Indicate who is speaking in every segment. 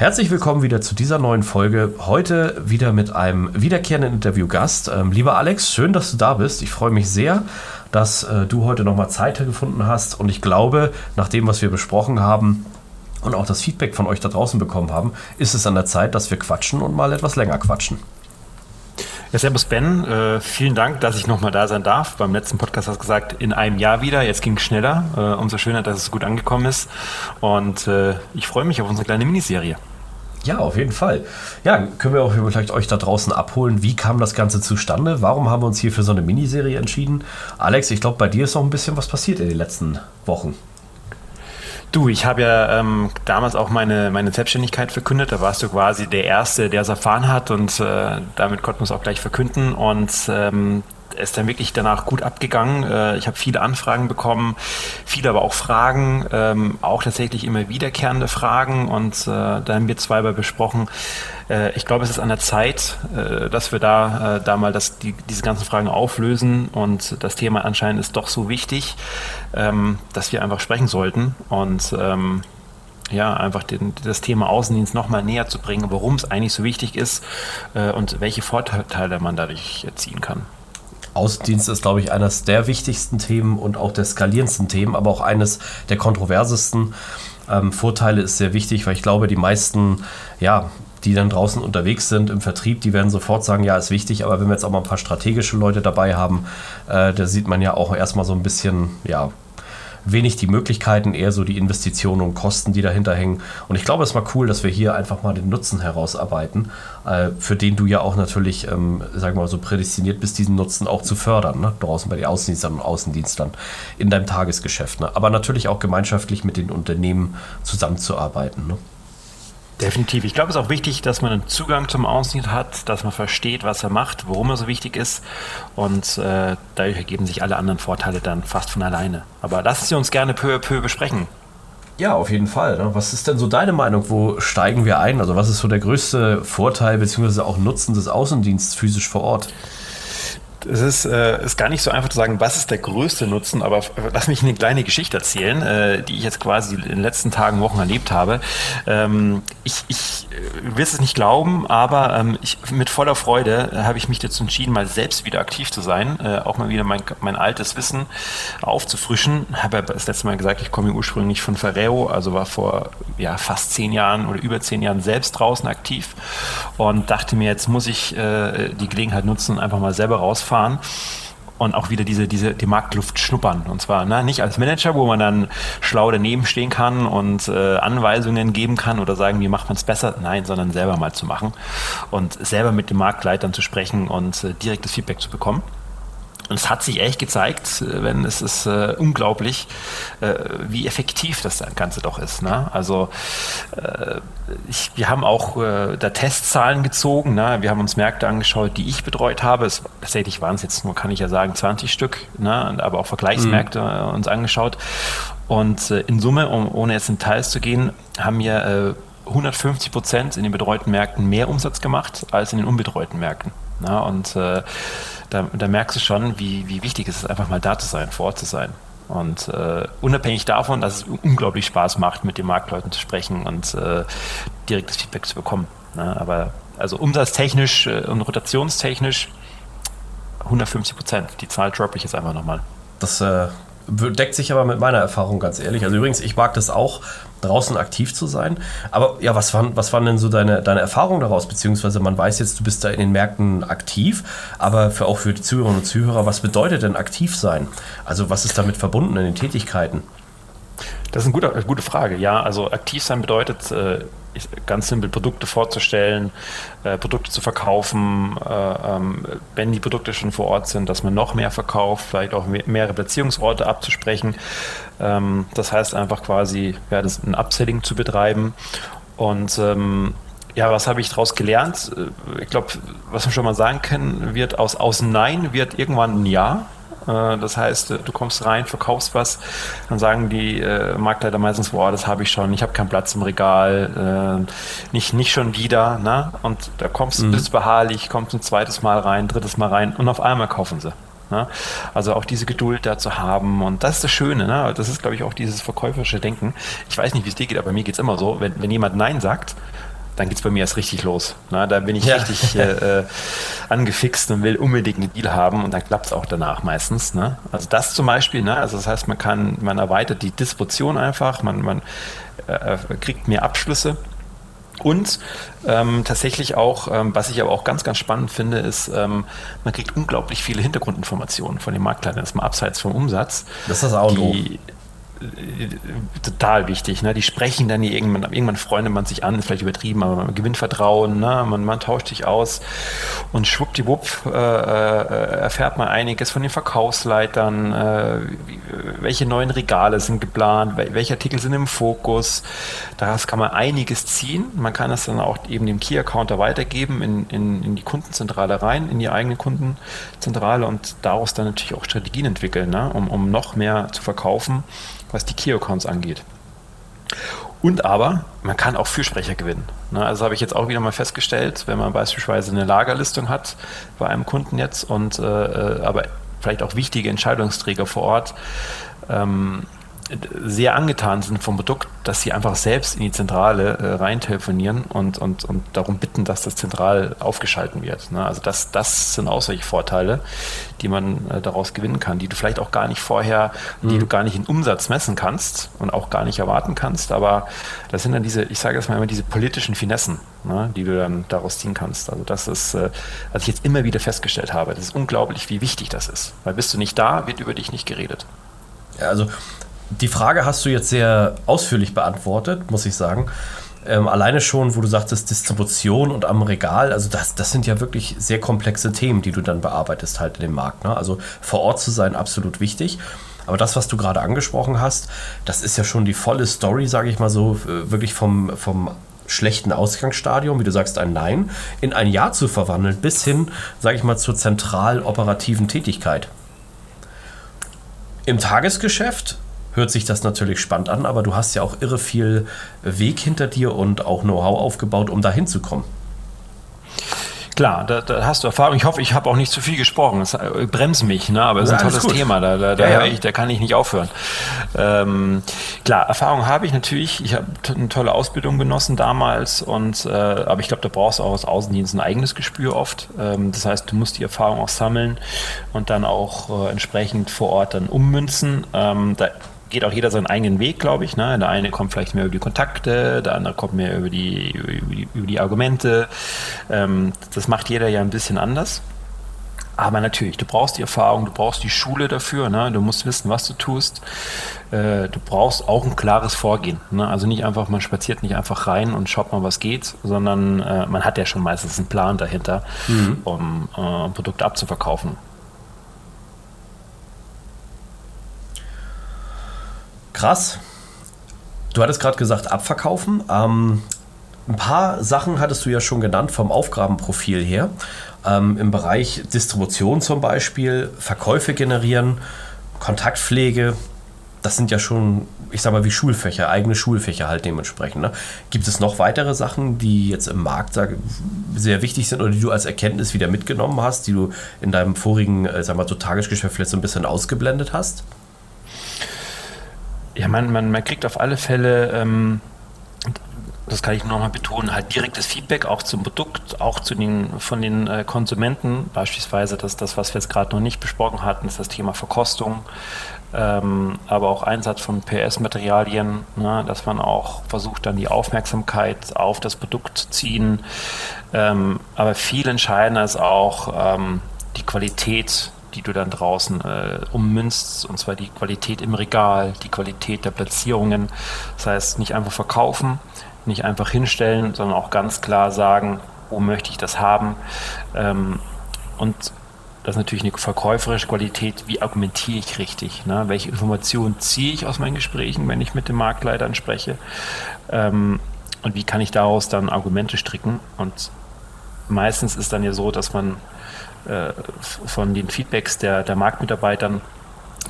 Speaker 1: Herzlich willkommen wieder zu dieser neuen Folge. Heute wieder mit einem wiederkehrenden Interviewgast. Ähm, lieber Alex, schön, dass du da bist. Ich freue mich sehr, dass äh, du heute nochmal Zeit gefunden hast. Und ich glaube, nach dem, was wir besprochen haben und auch das Feedback von euch da draußen bekommen haben, ist es an der Zeit, dass wir quatschen und mal etwas länger quatschen.
Speaker 2: Ja, servus Ben, äh, vielen Dank, dass ich nochmal da sein darf. Beim letzten Podcast hast du gesagt, in einem Jahr wieder. Jetzt ging es schneller. Äh, umso schöner, dass es gut angekommen ist. Und äh, ich freue mich auf unsere kleine Miniserie.
Speaker 1: Ja, auf jeden Fall. Ja, können wir auch vielleicht euch da draußen abholen. Wie kam das Ganze zustande? Warum haben wir uns hier für so eine Miniserie entschieden? Alex, ich glaube, bei dir ist noch ein bisschen was passiert in den letzten Wochen.
Speaker 2: Du, ich habe ja ähm, damals auch meine, meine Selbstständigkeit verkündet. Da warst du quasi der Erste, der es erfahren hat und äh, damit konnten wir es auch gleich verkünden. Und ähm, ist dann wirklich danach gut abgegangen. Äh, ich habe viele Anfragen bekommen, viele aber auch Fragen, ähm, auch tatsächlich immer wiederkehrende Fragen und äh, da haben wir zweimal besprochen. Äh, ich glaube, es ist an der Zeit, dass wir da, da mal das, die, diese ganzen Fragen auflösen und das Thema anscheinend ist doch so wichtig, ähm, dass wir einfach sprechen sollten und ähm, ja, einfach den, das Thema Außendienst nochmal näher zu bringen, warum es eigentlich so wichtig ist äh, und welche Vorteile man dadurch erzielen kann.
Speaker 1: Außendienst ist, glaube ich, eines der wichtigsten Themen und auch der skalierendsten Themen, aber auch eines der kontroversesten. Ähm, Vorteile ist sehr wichtig, weil ich glaube, die meisten, ja, die dann draußen unterwegs sind im Vertrieb, die werden sofort sagen, ja, ist wichtig, aber wenn wir jetzt auch mal ein paar strategische Leute dabei haben, äh, da sieht man ja auch erstmal so ein bisschen, ja, wenig die Möglichkeiten, eher so die Investitionen und Kosten, die dahinter hängen. Und ich glaube, es war cool, dass wir hier einfach mal den Nutzen herausarbeiten, äh, für den du ja auch natürlich, ähm, sagen wir mal, so prädestiniert bist, diesen Nutzen auch zu fördern, ne? draußen bei den Außendienstern und Außendienstlern in deinem Tagesgeschäft. Ne? Aber natürlich auch gemeinschaftlich mit den Unternehmen zusammenzuarbeiten. Ne?
Speaker 2: Definitiv. Ich glaube, es ist auch wichtig, dass man einen Zugang zum Außendienst hat, dass man versteht, was er macht, warum er so wichtig ist. Und äh, dadurch ergeben sich alle anderen Vorteile dann fast von alleine. Aber lassen Sie uns gerne peu à peu besprechen.
Speaker 1: Ja, auf jeden Fall. Ne? Was ist denn so deine Meinung? Wo steigen wir ein? Also was ist so der größte Vorteil bzw. auch Nutzen des Außendienstes physisch vor Ort?
Speaker 2: Es ist, äh, ist gar nicht so einfach zu sagen, was ist der größte Nutzen, aber lass mich eine kleine Geschichte erzählen, äh, die ich jetzt quasi in den letzten Tagen, Wochen erlebt habe. Ähm, ich ich äh, will es nicht glauben, aber ähm, ich, mit voller Freude äh, habe ich mich dazu entschieden, mal selbst wieder aktiv zu sein, äh, auch mal wieder mein, mein altes Wissen aufzufrischen. Habe ja das letzte Mal gesagt, ich komme ursprünglich von Ferrero, also war vor ja, fast zehn Jahren oder über zehn Jahren selbst draußen aktiv und dachte mir, jetzt muss ich äh, die Gelegenheit nutzen, einfach mal selber rausfahren fahren und auch wieder diese, diese, die Marktluft schnuppern. Und zwar ne, nicht als Manager, wo man dann schlau daneben stehen kann und äh, Anweisungen geben kann oder sagen, wie macht man es besser. Nein, sondern selber mal zu machen und selber mit den Marktleitern zu sprechen und äh, direktes Feedback zu bekommen. Und es hat sich echt gezeigt, äh, wenn es ist äh, unglaublich, äh, wie effektiv das Ganze doch ist. Ne? Also äh, ich, wir haben auch äh, da Testzahlen gezogen. Ne? Wir haben uns Märkte angeschaut, die ich betreut habe. Es, tatsächlich waren es jetzt nur, kann ich ja sagen, 20 Stück, ne? aber auch Vergleichsmärkte mhm. uns angeschaut. Und äh, in Summe, um, ohne jetzt in Details zu gehen, haben wir 150 Prozent in den betreuten Märkten mehr Umsatz gemacht als in den unbetreuten Märkten. Ne? Und da, da merkst du schon, wie, wie wichtig es ist, einfach mal da zu sein, vor Ort zu sein. Und äh, unabhängig davon, dass es unglaublich Spaß macht, mit den Marktleuten zu sprechen und äh, direktes Feedback zu bekommen. Ne? Aber also umsatztechnisch äh, und rotationstechnisch 150 Prozent. Die Zahl droppe ich jetzt einfach nochmal.
Speaker 1: Das äh, deckt sich aber mit meiner Erfahrung, ganz ehrlich. Also übrigens, ich mag das auch, draußen aktiv zu sein. Aber ja, was waren, was waren denn so deine, deine Erfahrungen daraus? Beziehungsweise man weiß jetzt, du bist da in den Märkten aktiv, aber für, auch für die Zuhörerinnen und Zuhörer, was bedeutet denn aktiv sein? Also was ist damit verbunden in den Tätigkeiten?
Speaker 2: Das ist eine gute, gute Frage. Ja, also aktiv sein bedeutet, äh, ganz simpel Produkte vorzustellen, äh, Produkte zu verkaufen, äh, ähm, wenn die Produkte schon vor Ort sind, dass man noch mehr verkauft, vielleicht auch mehr, mehrere Beziehungsorte abzusprechen. Ähm, das heißt einfach quasi, ja, das ein Upselling zu betreiben. Und ähm, ja, was habe ich daraus gelernt? Äh, ich glaube, was man schon mal sagen kann, wird aus, aus Nein wird irgendwann ein Ja. Äh, das heißt, du kommst rein, verkaufst was, dann sagen die äh, Marktleiter meistens, boah, das habe ich schon, ich habe keinen Platz im Regal, äh, nicht, nicht schon wieder. Ne? Und da kommst du, mhm. bist beharrlich, kommst ein zweites Mal rein, drittes Mal rein und auf einmal kaufen sie. Ne? Also auch diese Geduld da zu haben und das ist das Schöne. Ne? Das ist, glaube ich, auch dieses verkäuferische Denken. Ich weiß nicht, wie es dir geht, aber mir geht es immer so, wenn, wenn jemand Nein sagt, dann geht es bei mir erst richtig los. Na, da bin ich ja. richtig äh, äh, angefixt und will unbedingt einen Deal haben und dann klappt es auch danach meistens. Ne? Also das zum Beispiel, ne? also das heißt, man kann, man erweitert die Distribution einfach, man, man äh, kriegt mehr Abschlüsse. Und ähm, tatsächlich auch, ähm, was ich aber auch ganz, ganz spannend finde, ist, ähm, man kriegt unglaublich viele Hintergrundinformationen von den Marktleitern, das ist mal abseits vom Umsatz.
Speaker 1: Das ist das Auto. Die,
Speaker 2: total wichtig. Ne? Die sprechen dann hier irgendwann, irgendwann freundet man sich an, ist vielleicht übertrieben, aber man gewinnt Vertrauen, ne? man, man tauscht sich aus und schwuppdiwupp äh, äh, erfährt man einiges von den Verkaufsleitern, äh, welche neuen Regale sind geplant, welche Artikel sind im Fokus. Daraus kann man einiges ziehen. Man kann das dann auch eben dem Key-Accounter weitergeben in, in, in die Kundenzentrale rein, in die eigene Kundenzentrale und daraus dann natürlich auch Strategien entwickeln, ne? um, um noch mehr zu verkaufen was die Key-Accounts angeht. Und aber, man kann auch Fürsprecher gewinnen. Ne, also habe ich jetzt auch wieder mal festgestellt, wenn man beispielsweise eine Lagerlistung hat bei einem Kunden jetzt und äh, äh aber vielleicht auch wichtige Entscheidungsträger vor Ort, ähm, sehr angetan sind vom Produkt, dass sie einfach selbst in die Zentrale äh, rein telefonieren und, und, und darum bitten, dass das zentral aufgeschalten wird. Ne? Also das, das sind auch solche Vorteile, die man äh, daraus gewinnen kann, die du vielleicht auch gar nicht vorher, mhm. die du gar nicht in Umsatz messen kannst und auch gar nicht erwarten kannst. Aber das sind dann diese, ich sage jetzt mal immer, diese politischen Finessen, ne? die du dann daraus ziehen kannst. Also das ist, äh, was ich jetzt immer wieder festgestellt habe, das ist unglaublich, wie wichtig das ist. Weil bist du nicht da, wird über dich nicht geredet.
Speaker 1: Ja, also die Frage hast du jetzt sehr ausführlich beantwortet, muss ich sagen. Ähm, alleine schon, wo du sagtest, Distribution und am Regal, also das, das sind ja wirklich sehr komplexe Themen, die du dann bearbeitest halt in dem Markt. Ne? Also vor Ort zu sein, absolut wichtig. Aber das, was du gerade angesprochen hast, das ist ja schon die volle Story, sage ich mal so, äh, wirklich vom, vom schlechten Ausgangsstadium, wie du sagst, ein Nein, in ein Ja zu verwandeln, bis hin, sage ich mal, zur zentral operativen Tätigkeit. Im Tagesgeschäft hört sich das natürlich spannend an, aber du hast ja auch irre viel Weg hinter dir und auch Know-how aufgebaut, um da hinzukommen.
Speaker 2: Klar, da, da, hast du Erfahrung. Ich hoffe, ich habe auch nicht zu viel gesprochen. Das äh, bremst mich, ne? aber es ist ein tolles Thema. Da, da, da, ja, ja. Ich, da, kann ich nicht aufhören. Ähm, klar, Erfahrung habe ich natürlich. Ich habe eine tolle Ausbildung genossen damals, und, äh, aber ich glaube, da brauchst du auch als Außendienst ein eigenes Gespür oft. Ähm, das heißt, du musst die Erfahrung auch sammeln und dann auch äh, entsprechend vor Ort dann ummünzen. Ähm, da geht auch jeder seinen eigenen Weg, glaube ich. Ne? Der eine kommt vielleicht mehr über die Kontakte, der andere kommt mehr über die, über die, über die Argumente. Ähm, das macht jeder ja ein bisschen anders. Aber natürlich, du brauchst die Erfahrung, du brauchst die Schule dafür, ne? du musst wissen, was du tust. Äh, du brauchst auch ein klares Vorgehen. Ne? Also nicht einfach, man spaziert nicht einfach rein und schaut mal, was geht, sondern äh, man hat ja schon meistens einen Plan dahinter, mhm. um äh, Produkte abzuverkaufen.
Speaker 1: Krass. Du hattest gerade gesagt, abverkaufen. Ähm, ein paar Sachen hattest du ja schon genannt vom Aufgabenprofil her. Ähm, Im Bereich Distribution zum Beispiel, Verkäufe generieren, Kontaktpflege. Das sind ja schon, ich sag mal, wie Schulfächer, eigene Schulfächer halt dementsprechend. Ne? Gibt es noch weitere Sachen, die jetzt im Markt sag, sehr wichtig sind oder die du als Erkenntnis wieder mitgenommen hast, die du in deinem vorigen, äh, sag mal, so Tagesgeschäft vielleicht so ein bisschen ausgeblendet hast?
Speaker 2: Ja, man, man, man kriegt auf alle Fälle, ähm, das kann ich nochmal betonen, halt direktes Feedback auch zum Produkt, auch zu den, von den äh, Konsumenten. Beispielsweise das, das, was wir jetzt gerade noch nicht besprochen hatten, ist das Thema Verkostung, ähm, aber auch Einsatz von PS-Materialien, ne, dass man auch versucht, dann die Aufmerksamkeit auf das Produkt zu ziehen. Ähm, aber viel entscheidender ist auch ähm, die Qualität die du dann draußen äh, ummünzt, und zwar die Qualität im Regal, die Qualität der Platzierungen. Das heißt, nicht einfach verkaufen, nicht einfach hinstellen, sondern auch ganz klar sagen, wo möchte ich das haben. Ähm, und das ist natürlich eine verkäuferische Qualität, wie argumentiere ich richtig, ne? welche Informationen ziehe ich aus meinen Gesprächen, wenn ich mit den Marktleitern spreche ähm, und wie kann ich daraus dann Argumente stricken. Und meistens ist dann ja so, dass man äh, von den Feedbacks der, der Marktmitarbeitern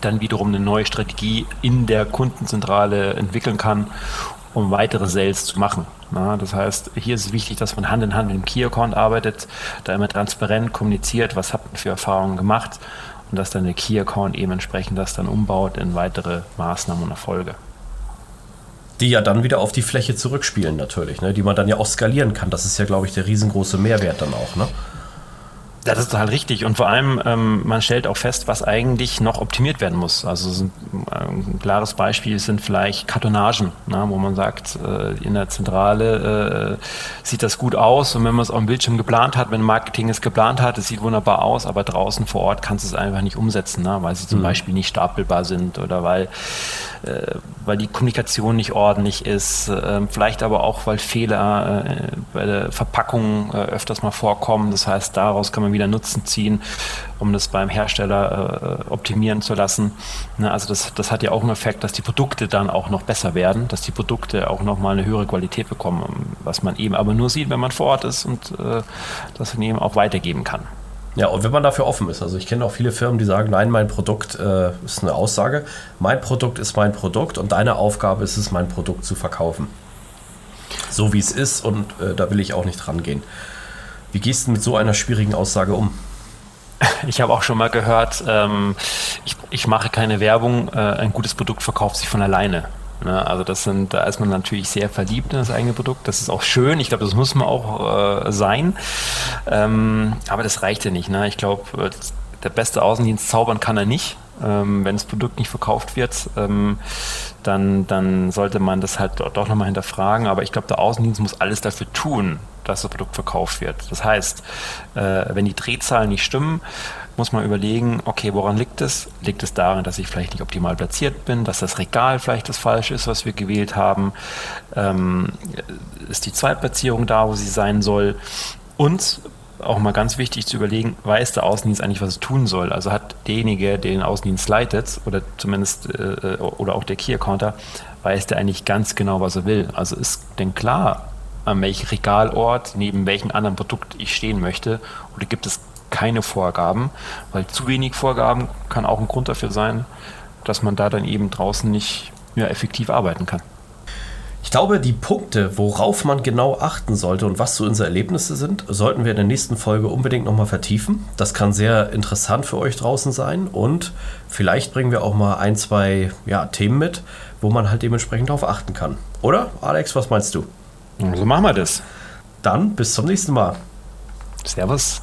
Speaker 2: dann wiederum eine neue Strategie in der Kundenzentrale entwickeln kann, um weitere Sales zu machen. Na, das heißt, hier ist es wichtig, dass man Hand in Hand mit dem Key-Account arbeitet, da immer transparent kommuniziert, was hat man für Erfahrungen gemacht und dass dann der Key-Account eben entsprechend das dann umbaut in weitere Maßnahmen und Erfolge.
Speaker 1: Die ja dann wieder auf die Fläche zurückspielen natürlich, ne? die man dann ja auch skalieren kann. Das ist ja, glaube ich, der riesengroße Mehrwert dann auch. Ne?
Speaker 2: Ja, das ist total richtig. Und vor allem, ähm, man stellt auch fest, was eigentlich noch optimiert werden muss. Also ein, ein klares Beispiel sind vielleicht Kartonagen, na, wo man sagt, äh, in der Zentrale äh, sieht das gut aus und wenn man es auf dem Bildschirm geplant hat, wenn Marketing es geplant hat, es sieht wunderbar aus, aber draußen vor Ort kannst du es einfach nicht umsetzen, na, weil sie zum mhm. Beispiel nicht stapelbar sind oder weil, äh, weil die Kommunikation nicht ordentlich ist, äh, vielleicht aber auch, weil Fehler äh, bei der Verpackung äh, öfters mal vorkommen. Das heißt, daraus kann man wieder Nutzen ziehen, um das beim Hersteller optimieren zu lassen. Ne, also das, das hat ja auch einen Effekt, dass die Produkte dann auch noch besser werden, dass die Produkte auch nochmal eine höhere Qualität bekommen, was man eben aber nur sieht, wenn man vor Ort ist und das man eben auch weitergeben kann.
Speaker 1: Ja, und wenn man dafür offen ist. Also ich kenne auch viele Firmen, die sagen, nein, mein Produkt äh, ist eine Aussage. Mein Produkt ist mein Produkt und deine Aufgabe ist es, mein Produkt zu verkaufen. So wie es ist und äh, da will ich auch nicht dran gehen. Wie gehst du mit so einer schwierigen Aussage um?
Speaker 2: Ich habe auch schon mal gehört, ähm, ich, ich, mache keine Werbung, äh, ein gutes Produkt verkauft sich von alleine. Ne? Also das sind, da ist man natürlich sehr verliebt in das eigene Produkt. Das ist auch schön. Ich glaube, das muss man auch äh, sein. Ähm, aber das reicht ja nicht. Ne? Ich glaube, äh, der beste Außendienst zaubern kann er nicht. Ähm, wenn das Produkt nicht verkauft wird, ähm, dann, dann sollte man das halt doch nochmal hinterfragen. Aber ich glaube, der Außendienst muss alles dafür tun, dass das Produkt verkauft wird. Das heißt, äh, wenn die Drehzahlen nicht stimmen, muss man überlegen, okay, woran liegt es? Liegt es daran, dass ich vielleicht nicht optimal platziert bin, dass das Regal vielleicht das falsche ist, was wir gewählt haben? Ähm, ist die Zweitplatzierung da, wo sie sein soll? Und auch mal ganz wichtig zu überlegen, weiß der Außendienst eigentlich, was er tun soll? Also hat derjenige, der den Außendienst leitet, oder zumindest, äh, oder auch der Key-Accounter, weiß der eigentlich ganz genau, was er will? Also ist denn klar, an welchem Regalort, neben welchem anderen Produkt ich stehen möchte? Oder gibt es keine Vorgaben? Weil zu wenig Vorgaben kann auch ein Grund dafür sein, dass man da dann eben draußen nicht mehr effektiv arbeiten kann.
Speaker 1: Ich glaube, die Punkte, worauf man genau achten sollte und was so unsere Erlebnisse sind, sollten wir in der nächsten Folge unbedingt nochmal vertiefen. Das kann sehr interessant für euch draußen sein und vielleicht bringen wir auch mal ein, zwei ja, Themen mit, wo man halt dementsprechend darauf achten kann. Oder, Alex, was meinst du?
Speaker 2: So machen wir das.
Speaker 1: Dann bis zum nächsten Mal.
Speaker 2: Servus.